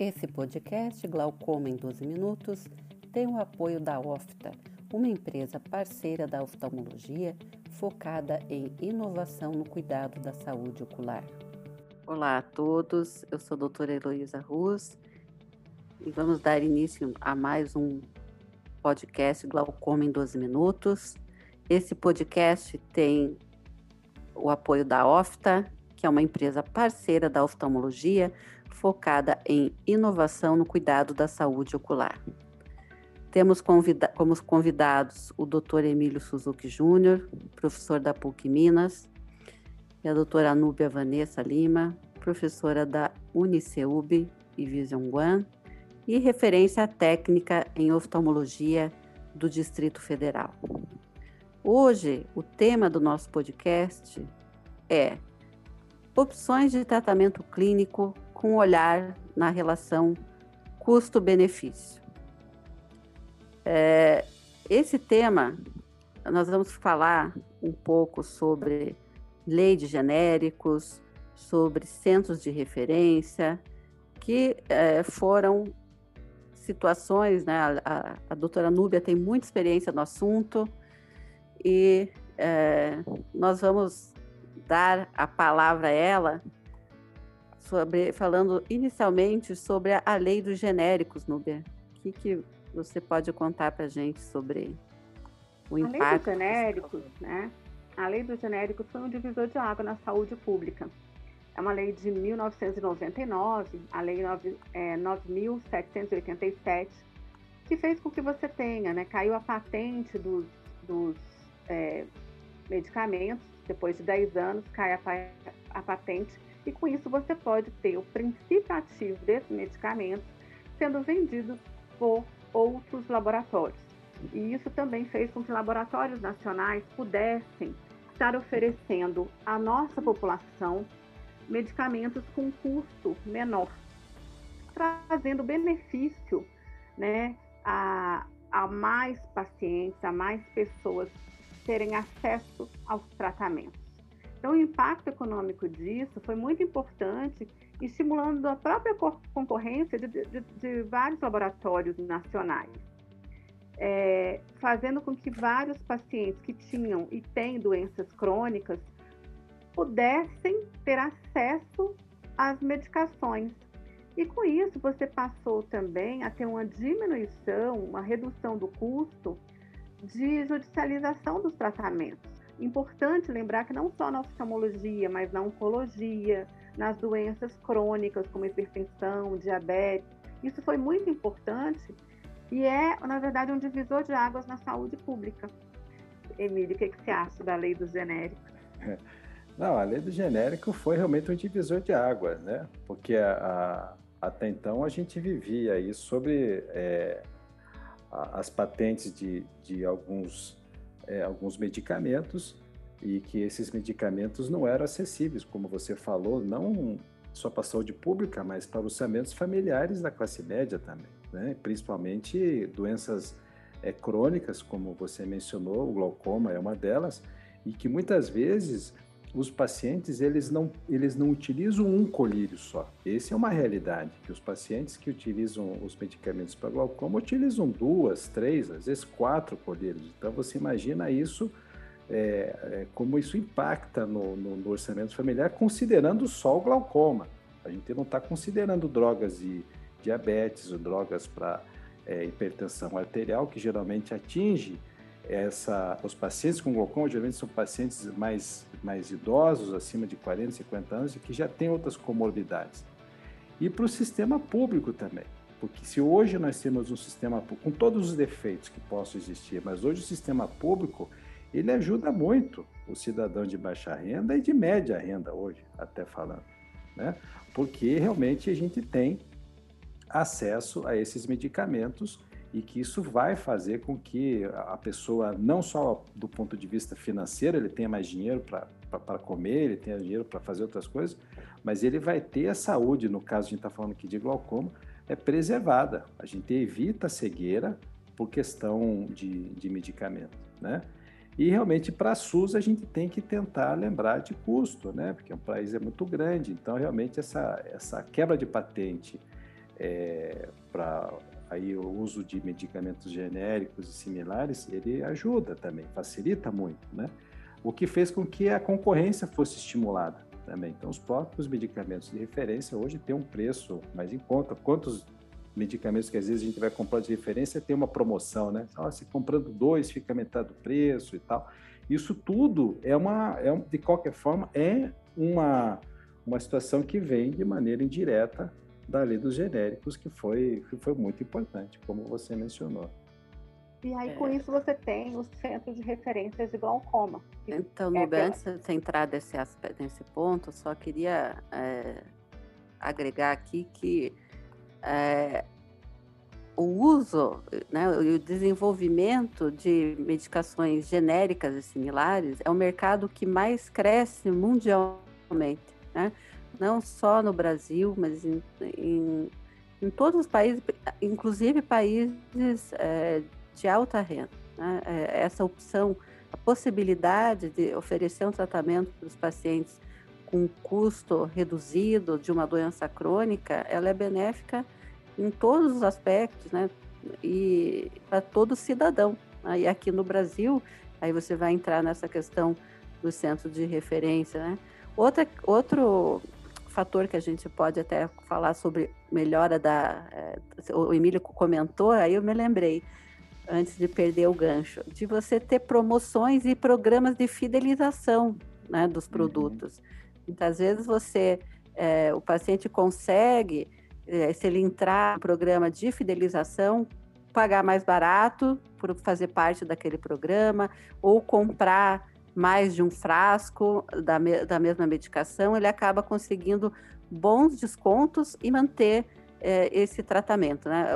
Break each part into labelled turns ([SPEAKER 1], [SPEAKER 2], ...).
[SPEAKER 1] Esse podcast, Glaucoma em 12 Minutos, tem o apoio da OFTA, uma empresa parceira da oftalmologia focada em inovação no cuidado da saúde ocular. Olá a todos, eu sou a doutora Heloísa Ruz e vamos dar início a mais um podcast Glaucoma em 12 Minutos. Esse podcast tem o apoio da OFTA, que é uma empresa parceira da oftalmologia focada em inovação no cuidado da saúde ocular. Temos convida como convidados o Dr. Emílio Suzuki Júnior, professor da PUC Minas, e a doutora Anúbia Vanessa Lima, professora da Uniceub e Vision One, e referência técnica em oftalmologia do Distrito Federal. Hoje, o tema do nosso podcast é opções de tratamento clínico com olhar na relação custo-benefício. É, esse tema, nós vamos falar um pouco sobre lei de genéricos, sobre centros de referência, que é, foram situações, né? A, a, a, doutora Núbia tem muita experiência no assunto e é, nós vamos dar a palavra a ela sobre, falando inicialmente sobre a, a lei dos genéricos, Núbia. O que, que você pode contar para a gente sobre o impacto?
[SPEAKER 2] A lei dos genéricos, né? A lei dos genéricos foi um divisor de água na saúde pública. É uma lei de 1999, a lei 9, é, 9.787, que fez com que você tenha, né? Caiu a patente dos, dos é, medicamentos, depois de 10 anos cai a, a patente e com isso você pode ter o princípio ativo desse medicamento sendo vendido por outros laboratórios. E isso também fez com que laboratórios nacionais pudessem estar oferecendo à nossa população medicamentos com custo menor, trazendo benefício né, a, a mais pacientes, a mais pessoas terem acesso aos tratamentos. Então, o impacto econômico disso foi muito importante, estimulando a própria concorrência de, de, de vários laboratórios nacionais, é, fazendo com que vários pacientes que tinham e têm doenças crônicas pudessem ter acesso às medicações. E com isso, você passou também a ter uma diminuição, uma redução do custo de judicialização dos tratamentos. Importante lembrar que não só na oftalmologia, mas na oncologia, nas doenças crônicas como hipertensão, diabetes, isso foi muito importante e é, na verdade, um divisor de águas na saúde pública. Emílio, o que, que você acha da lei dos genéricos?
[SPEAKER 3] Não, a lei do genérico foi realmente um divisor de águas, né? Porque a, a, até então a gente vivia aí sobre é, as patentes de, de alguns é, alguns medicamentos e que esses medicamentos não eram acessíveis, como você falou, não só para a saúde pública, mas para orçamentos familiares da classe média também, né? principalmente doenças é, crônicas, como você mencionou, o glaucoma é uma delas, e que muitas vezes os pacientes eles não, eles não utilizam um colírio só. Essa é uma realidade, que os pacientes que utilizam os medicamentos para glaucoma utilizam duas, três, às vezes quatro colírios. Então você imagina isso, é, é, como isso impacta no, no, no, orçamento familiar, considerando só o glaucoma. A gente não está considerando drogas de diabetes ou drogas para é, hipertensão arterial, que geralmente atinge essa, os pacientes com glaucoma geralmente são pacientes mais, mais idosos, acima de 40, 50 anos, e que já têm outras comorbidades. E para o sistema público também, porque se hoje nós temos um sistema com todos os defeitos que possam existir, mas hoje o sistema público ele ajuda muito o cidadão de baixa renda e de média renda hoje, até falando, né? Porque realmente a gente tem acesso a esses medicamentos e que isso vai fazer com que a pessoa, não só do ponto de vista financeiro, ele tenha mais dinheiro para comer, ele tenha dinheiro para fazer outras coisas, mas ele vai ter a saúde, no caso a gente está falando aqui de glaucoma, é preservada. A gente evita a cegueira por questão de, de medicamento, né? E realmente para a SUS a gente tem que tentar lembrar de custo, né? Porque o país é muito grande, então realmente essa, essa quebra de patente é, para aí o uso de medicamentos genéricos e similares, ele ajuda também, facilita muito, né? O que fez com que a concorrência fosse estimulada também. Então, os próprios medicamentos de referência hoje têm um preço mais em conta. Quantos medicamentos que às vezes a gente vai comprar de referência tem uma promoção, né? Ah, se comprando dois fica metade do preço e tal. Isso tudo é uma, é, de qualquer forma, é uma, uma situação que vem de maneira indireta da lei dos genéricos, que foi, que foi muito importante, como você mencionou.
[SPEAKER 2] E aí, é. com isso, você tem o Centro de Referências de Glaucoma.
[SPEAKER 1] Então, no é antes de entrar nesse, aspecto, nesse ponto, só queria é, agregar aqui que é, o uso né, e o desenvolvimento de medicações genéricas e similares é o mercado que mais cresce mundialmente. Né? Não só no Brasil, mas em, em, em todos os países, inclusive países é, de alta renda. Né? É, essa opção, a possibilidade de oferecer um tratamento para os pacientes com custo reduzido de uma doença crônica, ela é benéfica em todos os aspectos, né? E para todo cidadão. Aí aqui no Brasil, aí você vai entrar nessa questão do centro de referência, né? Outra, outro fator que a gente pode até falar sobre melhora da. É, o Emílio comentou, aí eu me lembrei, antes de perder o gancho, de você ter promoções e programas de fidelização né, dos uhum. produtos. Uhum. Muitas vezes você, é, o paciente consegue, é, se ele entrar no programa de fidelização, pagar mais barato por fazer parte daquele programa, ou comprar mais de um frasco da, me, da mesma medicação, ele acaba conseguindo bons descontos e manter é, esse tratamento. Né?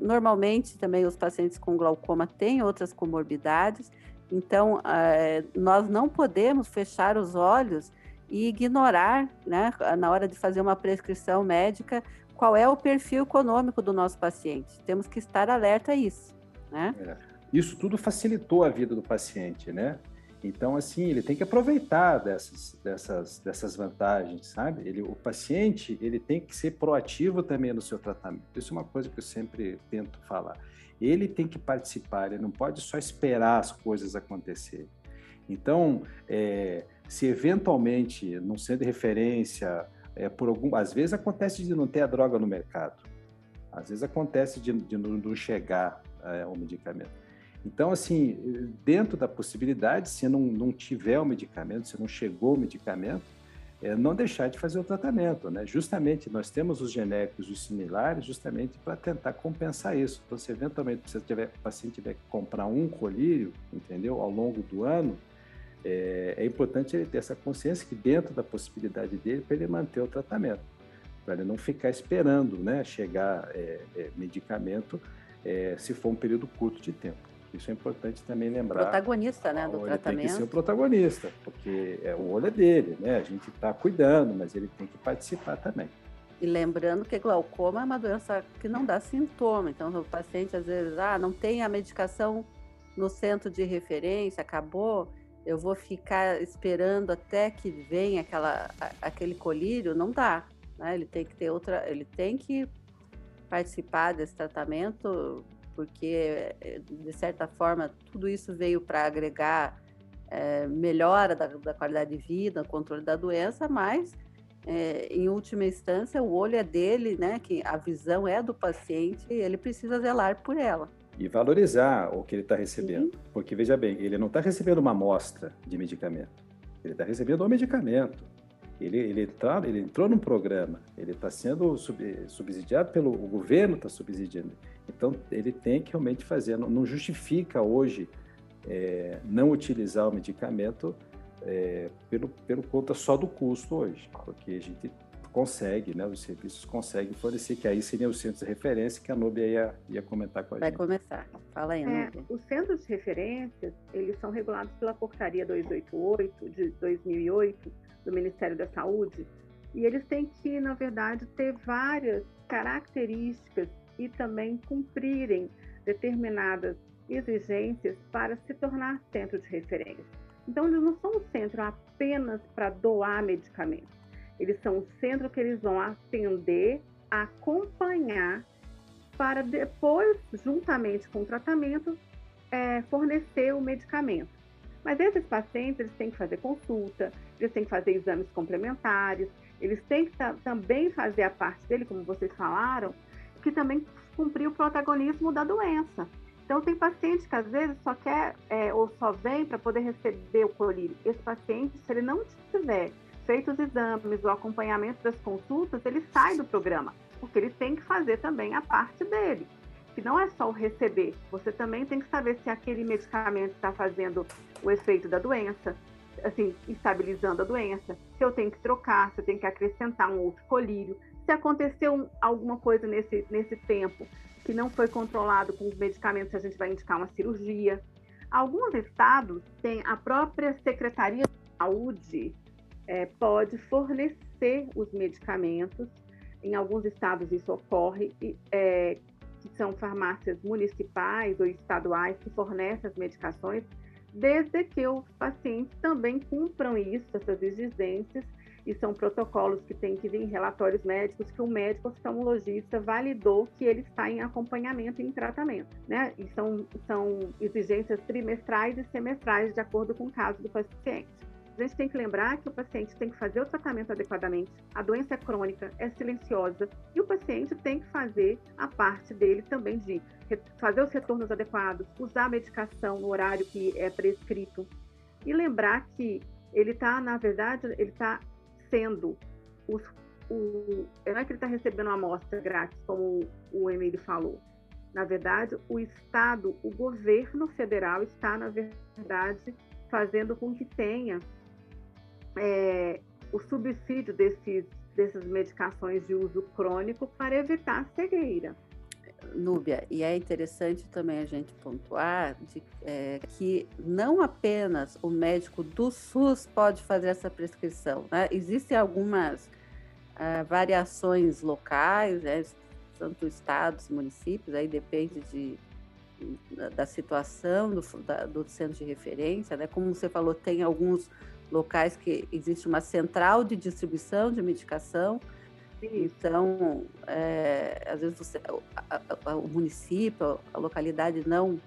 [SPEAKER 1] Normalmente, também os pacientes com glaucoma têm outras comorbidades, então é, nós não podemos fechar os olhos e ignorar, né, na hora de fazer uma prescrição médica, qual é o perfil econômico do nosso paciente. Temos que estar alerta a isso. Né?
[SPEAKER 3] É. Isso tudo facilitou a vida do paciente, né? Então, assim, ele tem que aproveitar dessas, dessas, dessas vantagens, sabe? Ele, o paciente, ele tem que ser proativo também no seu tratamento. Isso é uma coisa que eu sempre tento falar. Ele tem que participar, ele não pode só esperar as coisas acontecerem. Então, é, se eventualmente, não sendo referência, é, por algum, às vezes acontece de não ter a droga no mercado, às vezes acontece de, de não chegar é, o medicamento. Então, assim, dentro da possibilidade, se não, não tiver o medicamento, se não chegou o medicamento, é não deixar de fazer o tratamento, né? Justamente, nós temos os genéricos e os similares justamente para tentar compensar isso. Então, se eventualmente você tiver, o paciente tiver que comprar um colírio, entendeu, ao longo do ano, é, é importante ele ter essa consciência que dentro da possibilidade dele, para ele manter o tratamento, para ele não ficar esperando, né, chegar é, é, medicamento é, se for um período curto de tempo. Isso é importante também lembrar.
[SPEAKER 1] Protagonista, né, do tratamento.
[SPEAKER 3] Tem que ser o protagonista, porque é, o olho é dele, né? A gente está cuidando, mas ele tem que participar também.
[SPEAKER 1] E lembrando que glaucoma é uma doença que não dá sintoma. Então, o paciente às vezes, ah, não tem a medicação no centro de referência, acabou, eu vou ficar esperando até que venha aquela, aquele colírio, não dá. Né? Ele tem que ter outra, ele tem que participar desse tratamento porque, de certa forma, tudo isso veio para agregar é, melhora da, da, qualidade de vida, controle da doença, mas, é, em última instância, o olho é dele, né, que a visão é do paciente e ele precisa zelar por ela.
[SPEAKER 3] E valorizar o que ele está recebendo. Sim. Porque, veja bem, ele não está recebendo uma amostra de medicamento, ele está recebendo um medicamento. Ele, ele, tá, ele entrou num programa, ele está sendo sub, subsidiado pelo o governo, está subsidiando. Então, ele tem que realmente fazer, não, não justifica hoje é, não utilizar o medicamento é, pelo, pelo conta só do custo hoje, porque a gente consegue, né, os serviços conseguem fornecer, que aí seria o centro de referência que a Nubia ia, ia comentar com a
[SPEAKER 1] Vai
[SPEAKER 3] gente.
[SPEAKER 1] Vai começar, fala aí, é,
[SPEAKER 2] Os centros de referências, eles são regulados pela portaria 288 de 2008 do Ministério da Saúde, e eles têm que, na verdade, ter várias características e também cumprirem determinadas exigências para se tornar centro de referência. Então, eles não são um centro apenas para doar medicamentos. Eles são um centro que eles vão atender acompanhar para depois, juntamente com o tratamento, é, fornecer o medicamento. Mas esses pacientes eles têm que fazer consulta, eles têm que fazer exames complementares, eles têm que também fazer a parte dele, como vocês falaram, que também cumprir o protagonismo da doença. Então, tem paciente que às vezes só quer é, ou só vem para poder receber o colírio. Esse paciente, se ele não tiver feito os exames, o acompanhamento das consultas, ele sai do programa, porque ele tem que fazer também a parte dele. Que não é só o receber, você também tem que saber se aquele medicamento está fazendo o efeito da doença, assim, estabilizando a doença, se eu tenho que trocar, se eu tenho que acrescentar um outro colírio, se aconteceu alguma coisa nesse, nesse tempo que não foi controlado com os medicamentos, a gente vai indicar uma cirurgia. Alguns estados têm a própria Secretaria de Saúde é, pode fornecer os medicamentos. Em alguns estados isso ocorre, é, que são farmácias municipais ou estaduais que fornecem as medicações, desde que os pacientes também cumpram isso, essas exigências, e são protocolos que têm que vir em relatórios médicos que o médico oftalmologista validou que ele está em acompanhamento e em tratamento, né? E são, são exigências trimestrais e semestrais de acordo com o caso do paciente. A gente tem que lembrar que o paciente tem que fazer o tratamento adequadamente, a doença é crônica, é silenciosa, e o paciente tem que fazer a parte dele também de fazer os retornos adequados, usar a medicação no horário que é prescrito, e lembrar que ele está, na verdade, ele está sendo os, o, não é que ele está recebendo uma amostra grátis, como o Emílio falou. Na verdade, o Estado, o governo federal está, na verdade, fazendo com que tenha é, o subsídio desses, dessas medicações de uso crônico para evitar cegueira.
[SPEAKER 1] Núbia, e é interessante também a gente pontuar de, é, que não apenas o médico do SUS pode fazer essa prescrição, né? existem algumas uh, variações locais, né? tanto estados, municípios, aí depende de, da situação do, da, do centro de referência, né? como você falou, tem alguns locais que existe uma central de distribuição de medicação, então, é, às vezes você, a, o município, a localidade não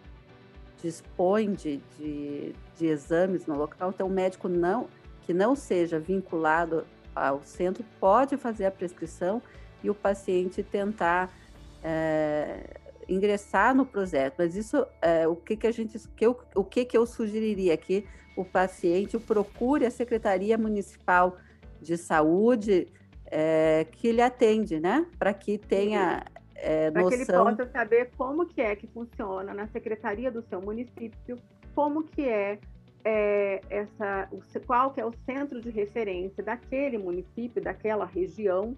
[SPEAKER 1] dispõe de, de, de, exames no local, então o médico não que não seja vinculado ao centro pode fazer a prescrição e o paciente tentar é, ingressar no projeto. Mas isso, é, o que, que a gente, que eu, o que, que eu sugeriria que o paciente procure a secretaria municipal de saúde é, que ele atende, né? Para que tenha é,
[SPEAKER 2] Para que ele possa saber como que é que funciona na secretaria do seu município, como que é, é essa, qual que é o centro de referência daquele município, daquela região,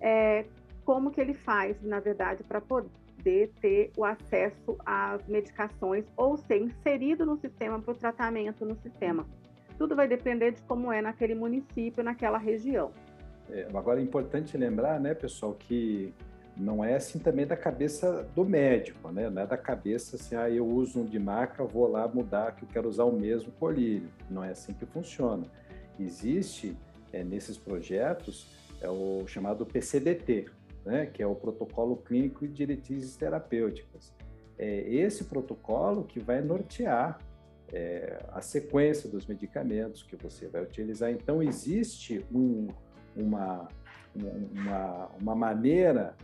[SPEAKER 2] é, como que ele faz, na verdade, para poder ter o acesso às medicações ou ser inserido no sistema para o tratamento no sistema. Tudo vai depender de como é naquele município, naquela região.
[SPEAKER 3] É, agora é importante lembrar, né, pessoal, que não é assim também da cabeça do médico, né? Não é da cabeça assim, ah, eu uso um de marca, vou lá mudar que eu quero usar o mesmo colírio. Não é assim que funciona. Existe é, nesses projetos é o chamado PCDT, né? Que é o Protocolo Clínico de Diretrizes Terapêuticas. É esse protocolo que vai nortear é, a sequência dos medicamentos que você vai utilizar. Então existe um uma, uma, uma maneira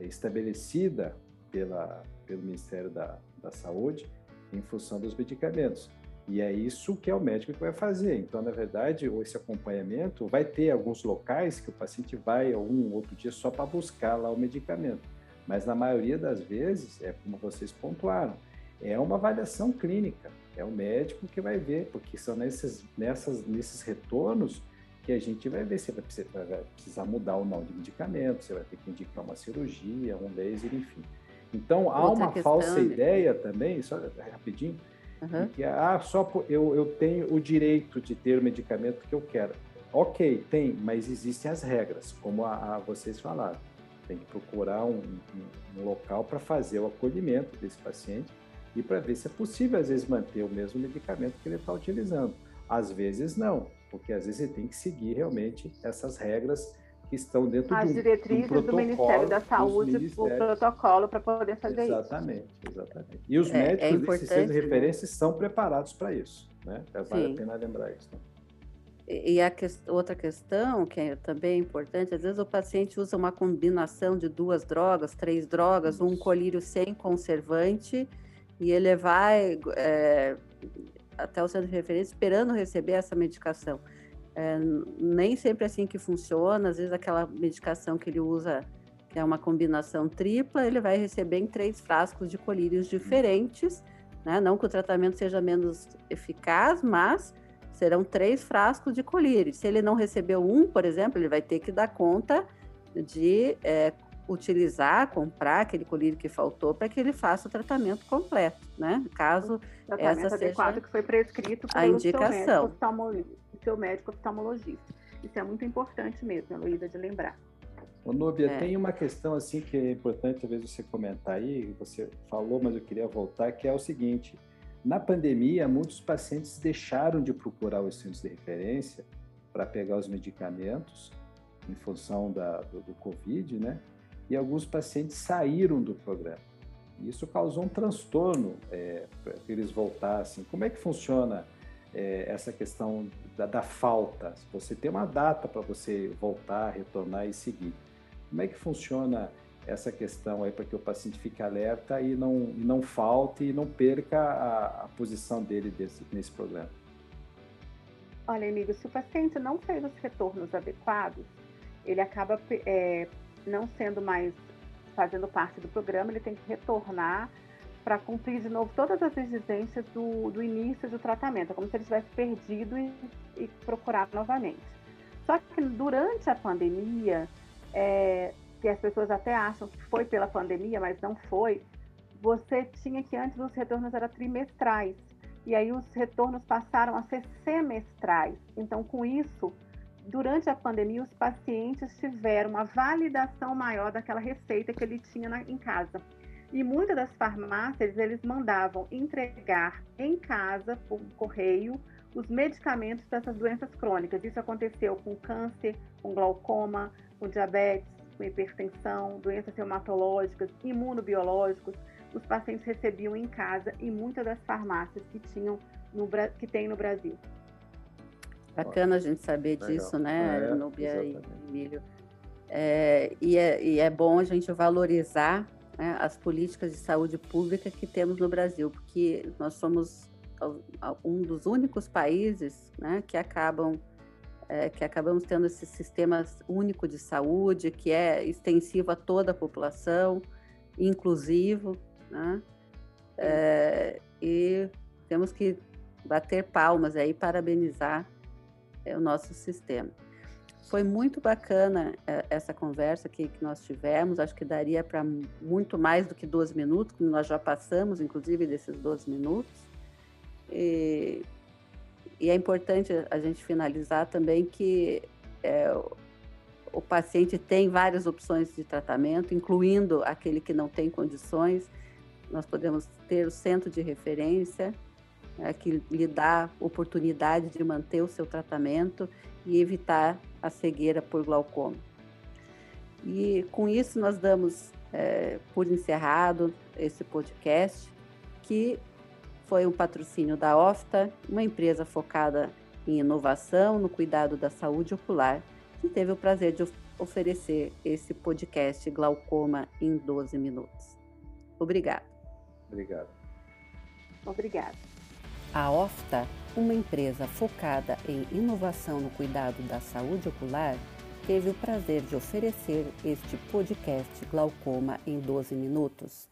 [SPEAKER 3] estabelecida pela, pelo Ministério da, da Saúde em função dos medicamentos. E é isso que é o médico que vai fazer. Então, na verdade, esse acompanhamento vai ter alguns locais que o paciente vai um outro dia só para buscar lá o medicamento. Mas na maioria das vezes, é como vocês pontuaram, é uma avaliação clínica. É o médico que vai ver, porque são nesses, nessas, nesses retornos que a gente vai ver se vai precisar mudar ou não de medicamento, você vai ter que indicar uma cirurgia, um laser, enfim. Então, há Outra uma questão, falsa ideia também, só rapidinho, uhum. que ah, só eu, eu tenho o direito de ter o medicamento que eu quero. Ok, tem, mas existem as regras, como a, a vocês falaram. Tem que procurar um, um, um local para fazer o acolhimento desse paciente e para ver se é possível, às vezes, manter o mesmo medicamento que ele está utilizando. Às vezes, não porque às vezes você tem que seguir realmente essas regras que estão dentro
[SPEAKER 2] As
[SPEAKER 3] de um,
[SPEAKER 2] diretrizes
[SPEAKER 3] um
[SPEAKER 2] do Ministério da Saúde, o protocolo para poder fazer
[SPEAKER 3] exatamente,
[SPEAKER 2] isso.
[SPEAKER 3] Exatamente, exatamente. E os é, médicos é desses centros de né? referência né? são preparados para isso, né? É, vale Sim. a pena lembrar isso. Né?
[SPEAKER 1] E a que, outra questão que é também importante, às vezes o paciente usa uma combinação de duas drogas, três drogas, isso. um colírio sem conservante, e ele vai é, até o centro de referência esperando receber essa medicação. É, nem sempre é assim que funciona, às vezes aquela medicação que ele usa, que é uma combinação tripla, ele vai receber em três frascos de colírios diferentes, né? não que o tratamento seja menos eficaz, mas serão três frascos de colírio. Se ele não recebeu um, por exemplo, ele vai ter que dar conta de é, utilizar, comprar aquele colírio que faltou para que ele faça o tratamento completo, né? Caso essa seja
[SPEAKER 2] que foi prescrito
[SPEAKER 1] a indicação
[SPEAKER 2] seu médico oftalmologista. Isso é muito importante mesmo, Heloísa, de lembrar.
[SPEAKER 3] Ô, Núbia, é. tem uma questão assim que é importante talvez você comentar aí, você falou, mas eu queria voltar, que é o seguinte, na pandemia, muitos pacientes deixaram de procurar os centros de referência para pegar os medicamentos em função da, do, do Covid, né? E alguns pacientes saíram do programa. Isso causou um transtorno é, para que eles voltassem. Como é que funciona é, essa questão da, da, falta. Você tem uma data para você voltar, retornar e seguir. Como é que funciona essa questão aí para que o paciente fique alerta e não, e não falte e não perca a, a posição dele desse, nesse programa?
[SPEAKER 2] Olha, amigo, se o paciente não fez os retornos adequados, ele acaba é, não sendo mais fazendo parte do programa, ele tem que retornar para cumprir de novo todas as exigências do, do início do tratamento. É como se ele tivesse perdido e, e procurar novamente. Só que durante a pandemia, é, que as pessoas até acham que foi pela pandemia, mas não foi, você tinha que antes os retornos eram trimestrais. E aí os retornos passaram a ser semestrais. Então, com isso, durante a pandemia, os pacientes tiveram uma validação maior daquela receita que ele tinha na, em casa. E muitas das farmácias, eles mandavam entregar em casa, por correio, os medicamentos dessas doenças crônicas. Isso aconteceu com câncer, com glaucoma, com diabetes, com hipertensão, doenças reumatológicas, imunobiológicos. Os pacientes recebiam em casa em muitas das farmácias que, tinham no, que tem no Brasil.
[SPEAKER 1] Bacana a gente saber Legal. disso, né, é, Nubia e Emílio. É, e, é, e é bom a gente valorizar né, as políticas de saúde pública que temos no Brasil, porque nós somos um dos únicos países né, que acabam é, que acabamos tendo esse sistema único de saúde que é extensivo a toda a população, inclusivo, né? É, e temos que bater palmas aí, parabenizar o nosso sistema. Foi muito bacana é, essa conversa que, que nós tivemos. Acho que daria para muito mais do que 12 minutos, como nós já passamos, inclusive, desses 12 minutos. E, e é importante a gente finalizar também que é, o paciente tem várias opções de tratamento, incluindo aquele que não tem condições. Nós podemos ter o centro de referência, né, que lhe dá oportunidade de manter o seu tratamento e evitar a cegueira por glaucoma. E com isso nós damos é, por encerrado esse podcast, que foi um patrocínio da OFTA, uma empresa focada em inovação no cuidado da saúde ocular, que teve o prazer de oferecer esse podcast Glaucoma em 12 minutos. Obrigada.
[SPEAKER 3] Obrigado.
[SPEAKER 2] Obrigada.
[SPEAKER 1] A OFTA uma empresa focada em inovação no cuidado da saúde ocular, teve o prazer de oferecer este podcast Glaucoma em 12 minutos.